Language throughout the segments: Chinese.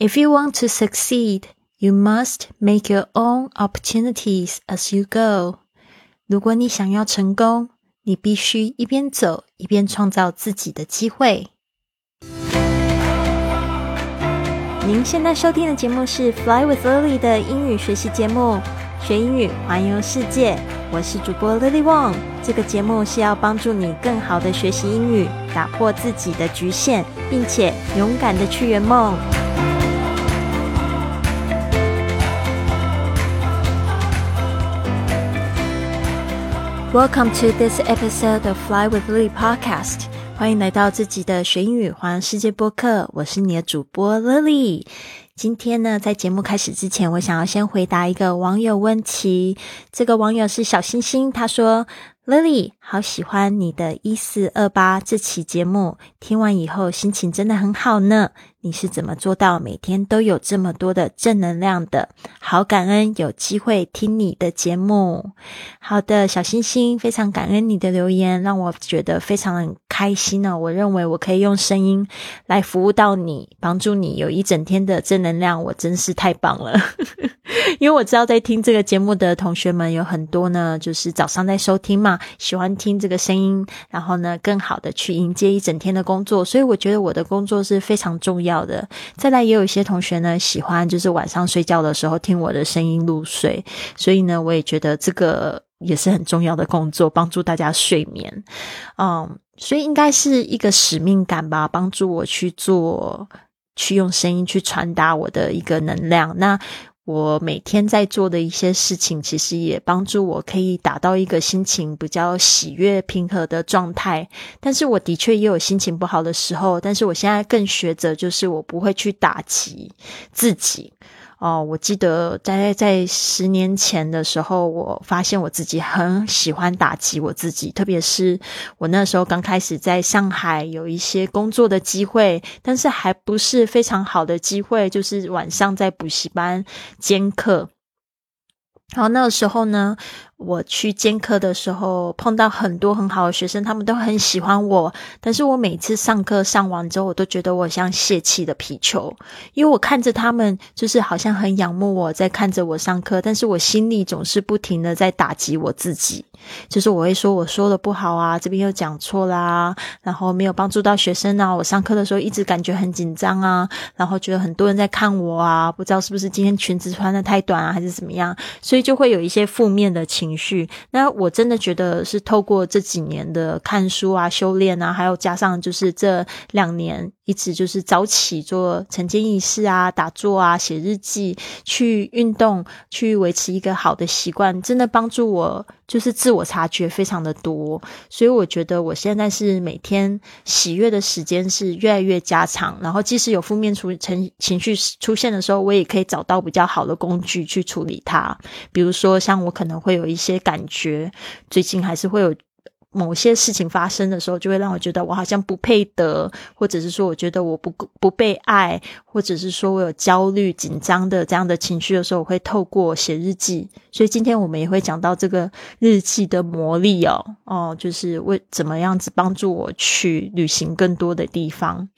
If you want to succeed, you must make your own opportunities as you go. 如果你想要成功，你必须一边走一边创造自己的机会。您现在收听的节目是《Fly with Lily》的英语学习节目，学英语环游世界。我是主播 Lily Wong。这个节目是要帮助你更好的学习英语，打破自己的局限，并且勇敢的去圆梦。Welcome to this episode of Fly with Lily podcast。欢迎来到自己的学英语环世界播客，我是你的主播 Lily。今天呢，在节目开始之前，我想要先回答一个网友问题。这个网友是小星星，他说：“Lily，好喜欢你的一四二八这期节目，听完以后心情真的很好呢。”你是怎么做到每天都有这么多的正能量的？好感恩有机会听你的节目。好的，小星星，非常感恩你的留言，让我觉得非常开心呢。我认为我可以用声音来服务到你，帮助你有一整天的正能量，我真是太棒了。因为我知道在听这个节目的同学们有很多呢，就是早上在收听嘛，喜欢听这个声音，然后呢，更好的去迎接一整天的工作。所以我觉得我的工作是非常重要。的，再来也有一些同学呢，喜欢就是晚上睡觉的时候听我的声音入睡，所以呢，我也觉得这个也是很重要的工作，帮助大家睡眠。嗯，所以应该是一个使命感吧，帮助我去做，去用声音去传达我的一个能量。那。我每天在做的一些事情，其实也帮助我可以达到一个心情比较喜悦、平和的状态。但是我的确也有心情不好的时候，但是我现在更学着，就是我不会去打击自己。哦，我记得在在十年前的时候，我发现我自己很喜欢打击我自己，特别是我那时候刚开始在上海有一些工作的机会，但是还不是非常好的机会，就是晚上在补习班兼课。然后那个时候呢，我去兼课的时候碰到很多很好的学生，他们都很喜欢我。但是我每次上课上完之后，我都觉得我像泄气的皮球，因为我看着他们，就是好像很仰慕我在看着我上课，但是我心里总是不停的在打击我自己。就是我会说我说的不好啊，这边又讲错啦，然后没有帮助到学生啊。我上课的时候一直感觉很紧张啊，然后觉得很多人在看我啊，不知道是不是今天裙子穿的太短啊，还是怎么样，所以就会有一些负面的情情绪。那我真的觉得是透过这几年的看书啊、修炼啊，还有加上就是这两年一直就是早起做晨间仪式啊、打坐啊、写日记、去运动、去维持一个好的习惯，真的帮助我。就是自我察觉非常的多，所以我觉得我现在是每天喜悦的时间是越来越加长。然后即使有负面出情情绪出现的时候，我也可以找到比较好的工具去处理它。比如说，像我可能会有一一些感觉，最近还是会有。某些事情发生的时候，就会让我觉得我好像不配得，或者是说我觉得我不不被爱，或者是说我有焦虑、紧张的这样的情绪的时候，我会透过写日记。所以今天我们也会讲到这个日记的魔力哦，哦，就是为怎么样子帮助我去旅行更多的地方。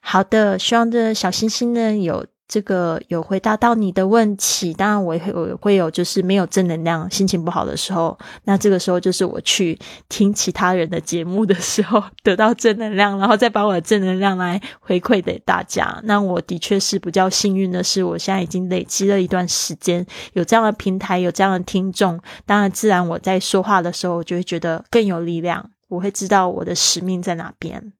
好的，希望这小星星呢有。这个有回答到你的问题，当然我也会会有就是没有正能量、心情不好的时候，那这个时候就是我去听其他人的节目的时候，得到正能量，然后再把我的正能量来回馈给大家。那我的确是比较幸运的是，我现在已经累积了一段时间，有这样的平台，有这样的听众，当然自然我在说话的时候，我就会觉得更有力量，我会知道我的使命在哪边。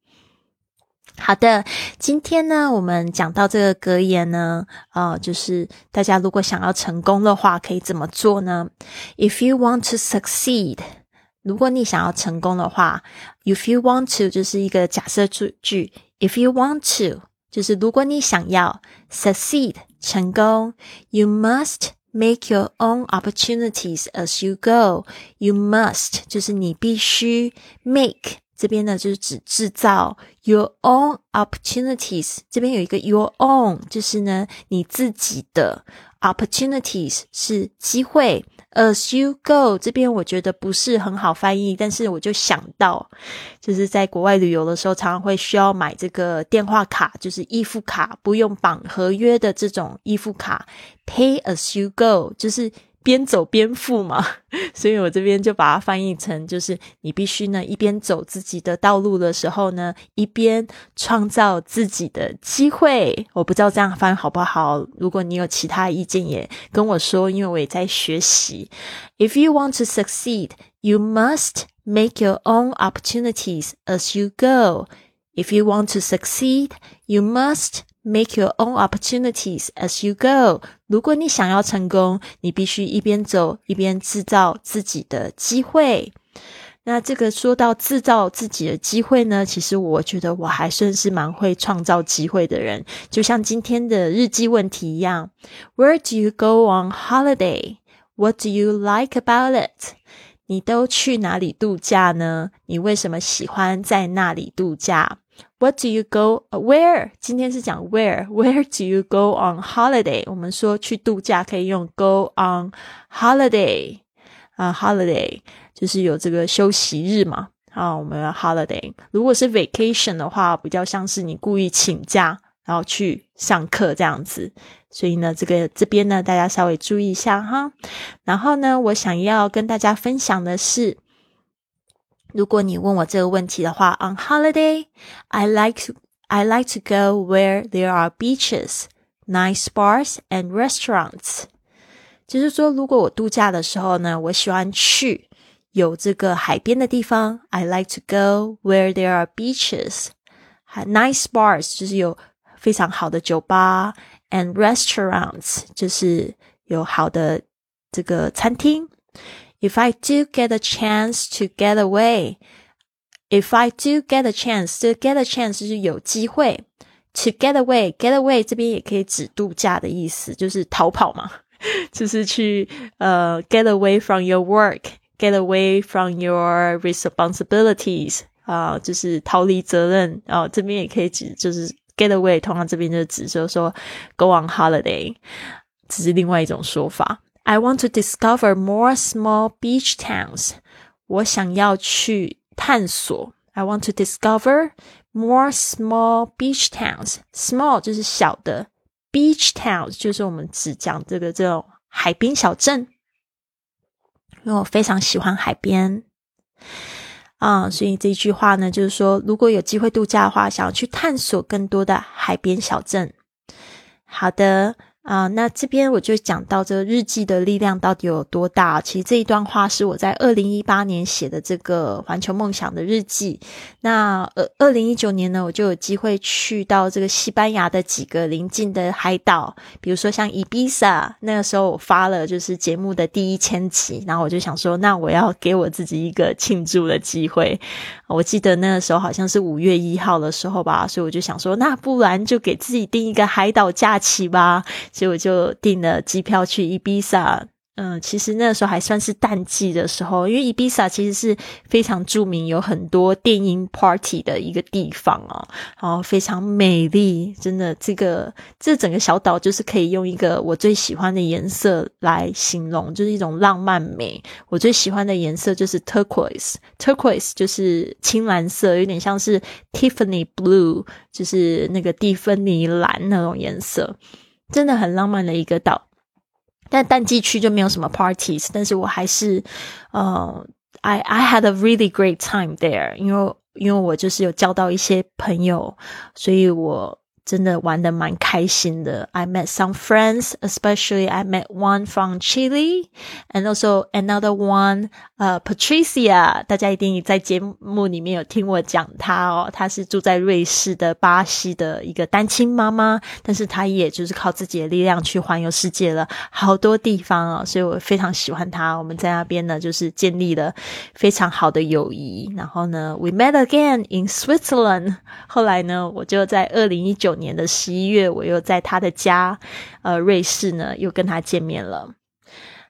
好的，今天呢，我们讲到这个格言呢，啊，就是大家如果想要成功的话，可以怎么做呢？If you want to succeed，如果你想要成功的话，If you want to 就是一个假设句，If you want to 就是如果你想要 succeed 成功，You must make your own opportunities as you go。You must 就是你必须 make。这边呢，就是指制造 your own opportunities。这边有一个 your own，就是呢你自己的 opportunities 是机会 As you go 这边我觉得不是很好翻译，但是我就想到，就是在国外旅游的时候，常常会需要买这个电话卡，就是预付卡，不用绑合约的这种预付卡，Pay as you go，就是。边走边付嘛，所以我这边就把它翻译成，就是你必须呢一边走自己的道路的时候呢，一边创造自己的机会。我不知道这样翻好不好，如果你有其他意见也跟我说，因为我也在学习。If you want to succeed, you must make your own opportunities as you go. If you want to succeed, you must Make your own opportunities as you go。如果你想要成功，你必须一边走一边制造自己的机会。那这个说到制造自己的机会呢，其实我觉得我还算是蛮会创造机会的人。就像今天的日记问题一样：Where do you go on holiday? What do you like about it? 你都去哪里度假呢？你为什么喜欢在那里度假？What do you go where？今天是讲 where，where do you go on holiday？我们说去度假可以用 go on holiday 啊，holiday 就是有这个休息日嘛啊，我们 holiday。如果是 vacation 的话，比较像是你故意请假然后去上课这样子。所以呢，这个这边呢，大家稍微注意一下哈。然后呢，我想要跟大家分享的是。如果你问我这个问题的话，On holiday, I like to I like to go where there are beaches, nice bars and restaurants。就是说，如果我度假的时候呢，我喜欢去有这个海边的地方。I like to go where there are beaches, nice bars，就是有非常好的酒吧，and restaurants，就是有好的这个餐厅。 If I do get a chance to get away, if I do get a chance, to get a chance 就是有机会。To get away, get away 这边也可以指度假的意思，就是逃跑嘛，就是去呃 get away from your work, get away from your responsibilities 啊，就是逃离责任啊。这边也可以指就是 get away，通常这边就指就是说 go on holiday，这是另外一种说法。 I want to discover more small beach towns. 我想要去探索。I want to discover more small beach towns. Small 就是小的，beach towns 就是我们只讲这个这种海滨小镇。因为我非常喜欢海边啊，所以这句话呢，就是说，如果有机会度假的话，想要去探索更多的海边小镇。好的。啊，那这边我就讲到这个日记的力量到底有多大。其实这一段话是我在二零一八年写的这个环球梦想的日记。那呃，二零一九年呢，我就有机会去到这个西班牙的几个邻近的海岛，比如说像伊比萨。那个时候我发了就是节目的第一千集，然后我就想说，那我要给我自己一个庆祝的机会。我记得那个时候好像是五月一号的时候吧，所以我就想说，那不然就给自己定一个海岛假期吧。所以我就订了机票去伊比萨。嗯，其实那个时候还算是淡季的时候，因为伊比萨其实是非常著名，有很多电音 party 的一个地方哦，然后非常美丽，真的，这个这整个小岛就是可以用一个我最喜欢的颜色来形容，就是一种浪漫美。我最喜欢的颜色就是 turquoise，turquoise 就是青蓝色，有点像是 Tiffany blue，就是那个蒂芬尼蓝那种颜色，真的很浪漫的一个岛。但淡季区就没有什么 parties，但是我还是，呃，I I had a really great time there，因为因为我就是有交到一些朋友，所以我。真的玩的蛮开心的。I met some friends, especially I met one from Chile, and also another one, 呃，Patricia。大家一定在节目里面有听我讲她哦。她是住在瑞士的巴西的一个单亲妈妈，但是她也就是靠自己的力量去环游世界了好多地方哦。所以我非常喜欢她。我们在那边呢，就是建立了非常好的友谊。然后呢，we met again in Switzerland。后来呢，我就在二零一九。九年的十一月，我又在他的家，呃，瑞士呢，又跟他见面了。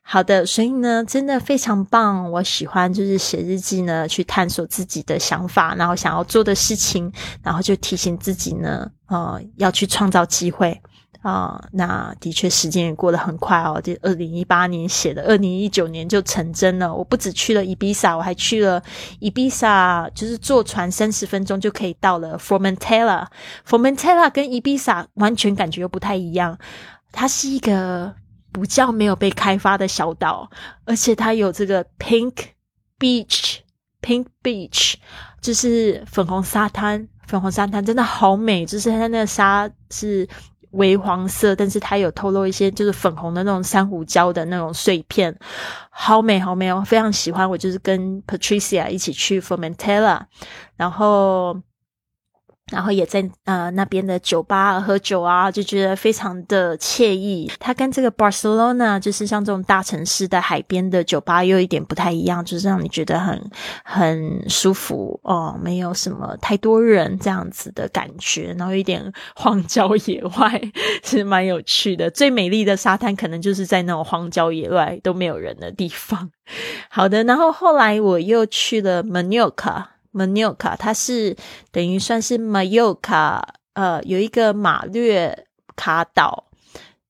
好的，所以呢，真的非常棒。我喜欢就是写日记呢，去探索自己的想法，然后想要做的事情，然后就提醒自己呢，呃，要去创造机会。啊，那的确时间也过得很快哦。这二零一八年写的，二零一九年就成真了。我不止去了伊比萨，我还去了伊比萨，就是坐船三十分钟就可以到了 Formentera。Formentera 跟伊比萨完全感觉又不太一样，它是一个不叫没有被开发的小岛，而且它有这个 Pink Beach，Pink Beach 就是粉红沙滩，粉红沙滩真的好美，就是它那个沙是。微黄色，但是它有透露一些就是粉红的那种珊瑚礁的那种碎片，好美好美，哦非常喜欢。我就是跟 Patricia 一起去 Formentera，然后。然后也在呃那边的酒吧喝酒啊，就觉得非常的惬意。它跟这个 Barcelona 就是像这种大城市的海边的酒吧又一点不太一样，就是让你觉得很很舒服哦，没有什么太多人这样子的感觉，然后一点荒郊野外是蛮有趣的。最美丽的沙滩可能就是在那种荒郊野外都没有人的地方。好的，然后后来我又去了 m a n o r c a。M a n o k a 它是等于算是 m a y o k a 呃，有一个马略卡岛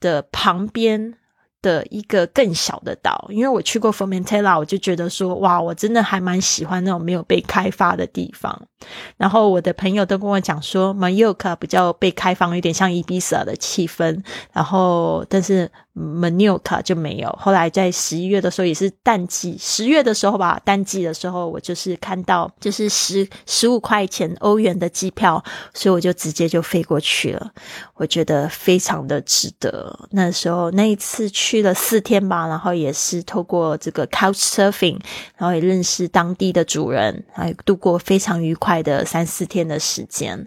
的旁边。的一个更小的岛，因为我去过 Formentera，我就觉得说，哇，我真的还蛮喜欢那种没有被开发的地方。然后我的朋友都跟我讲说，Mallorca 比较被开放，有点像伊比萨的气氛。然后，但是 Mallorca 就没有。后来在十一月的时候，也是淡季，十月的时候吧，淡季的时候，我就是看到就是十十五块钱欧元的机票，所以我就直接就飞过去了。我觉得非常的值得。那时候那一次去。去了四天吧，然后也是透过这个 Couch Surfing，然后也认识当地的主人，还度过非常愉快的三四天的时间。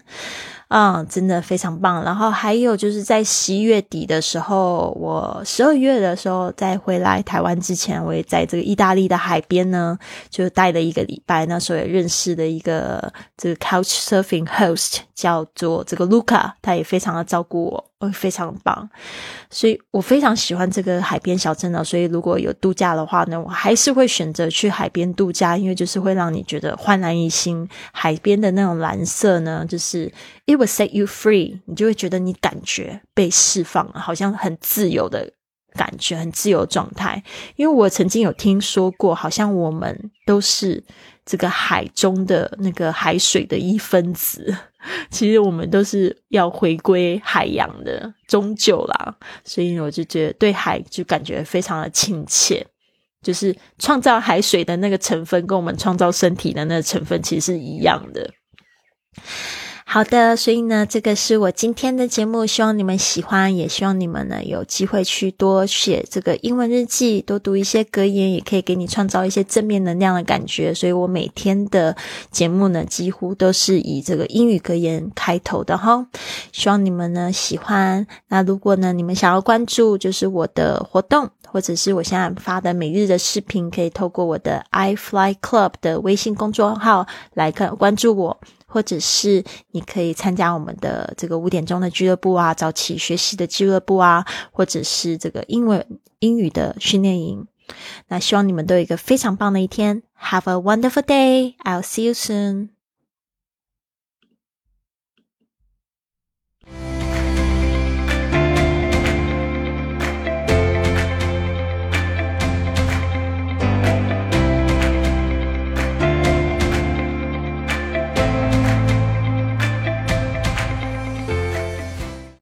嗯，真的非常棒。然后还有就是在十一月底的时候，我十二月的时候再回来台湾之前，我也在这个意大利的海边呢，就待了一个礼拜。那时候也认识了一个这个 Couch Surfing host，叫做这个 Luca，他也非常的照顾我，哦，非常棒。所以我非常喜欢这个海边小镇呢。所以如果有度假的话呢，我还是会选择去海边度假，因为就是会让你觉得焕然一新。海边的那种蓝色呢，就是。It will set you free，你就会觉得你感觉被释放了，好像很自由的感觉，很自由状态。因为我曾经有听说过，好像我们都是这个海中的那个海水的一分子，其实我们都是要回归海洋的，终究啦。所以我就觉得对海就感觉非常的亲切，就是创造海水的那个成分，跟我们创造身体的那个成分其实是一样的。好的，所以呢，这个是我今天的节目，希望你们喜欢，也希望你们呢有机会去多写这个英文日记，多读一些格言，也可以给你创造一些正面能量的感觉。所以我每天的节目呢，几乎都是以这个英语格言开头的哈。希望你们呢喜欢。那如果呢，你们想要关注就是我的活动，或者是我现在发的每日的视频，可以透过我的 i Fly Club 的微信公众号来看关注我。或者是你可以参加我们的这个五点钟的俱乐部啊，早起学习的俱乐部啊，或者是这个英文英语的训练营。那希望你们都有一个非常棒的一天。Have a wonderful day. I'll see you soon.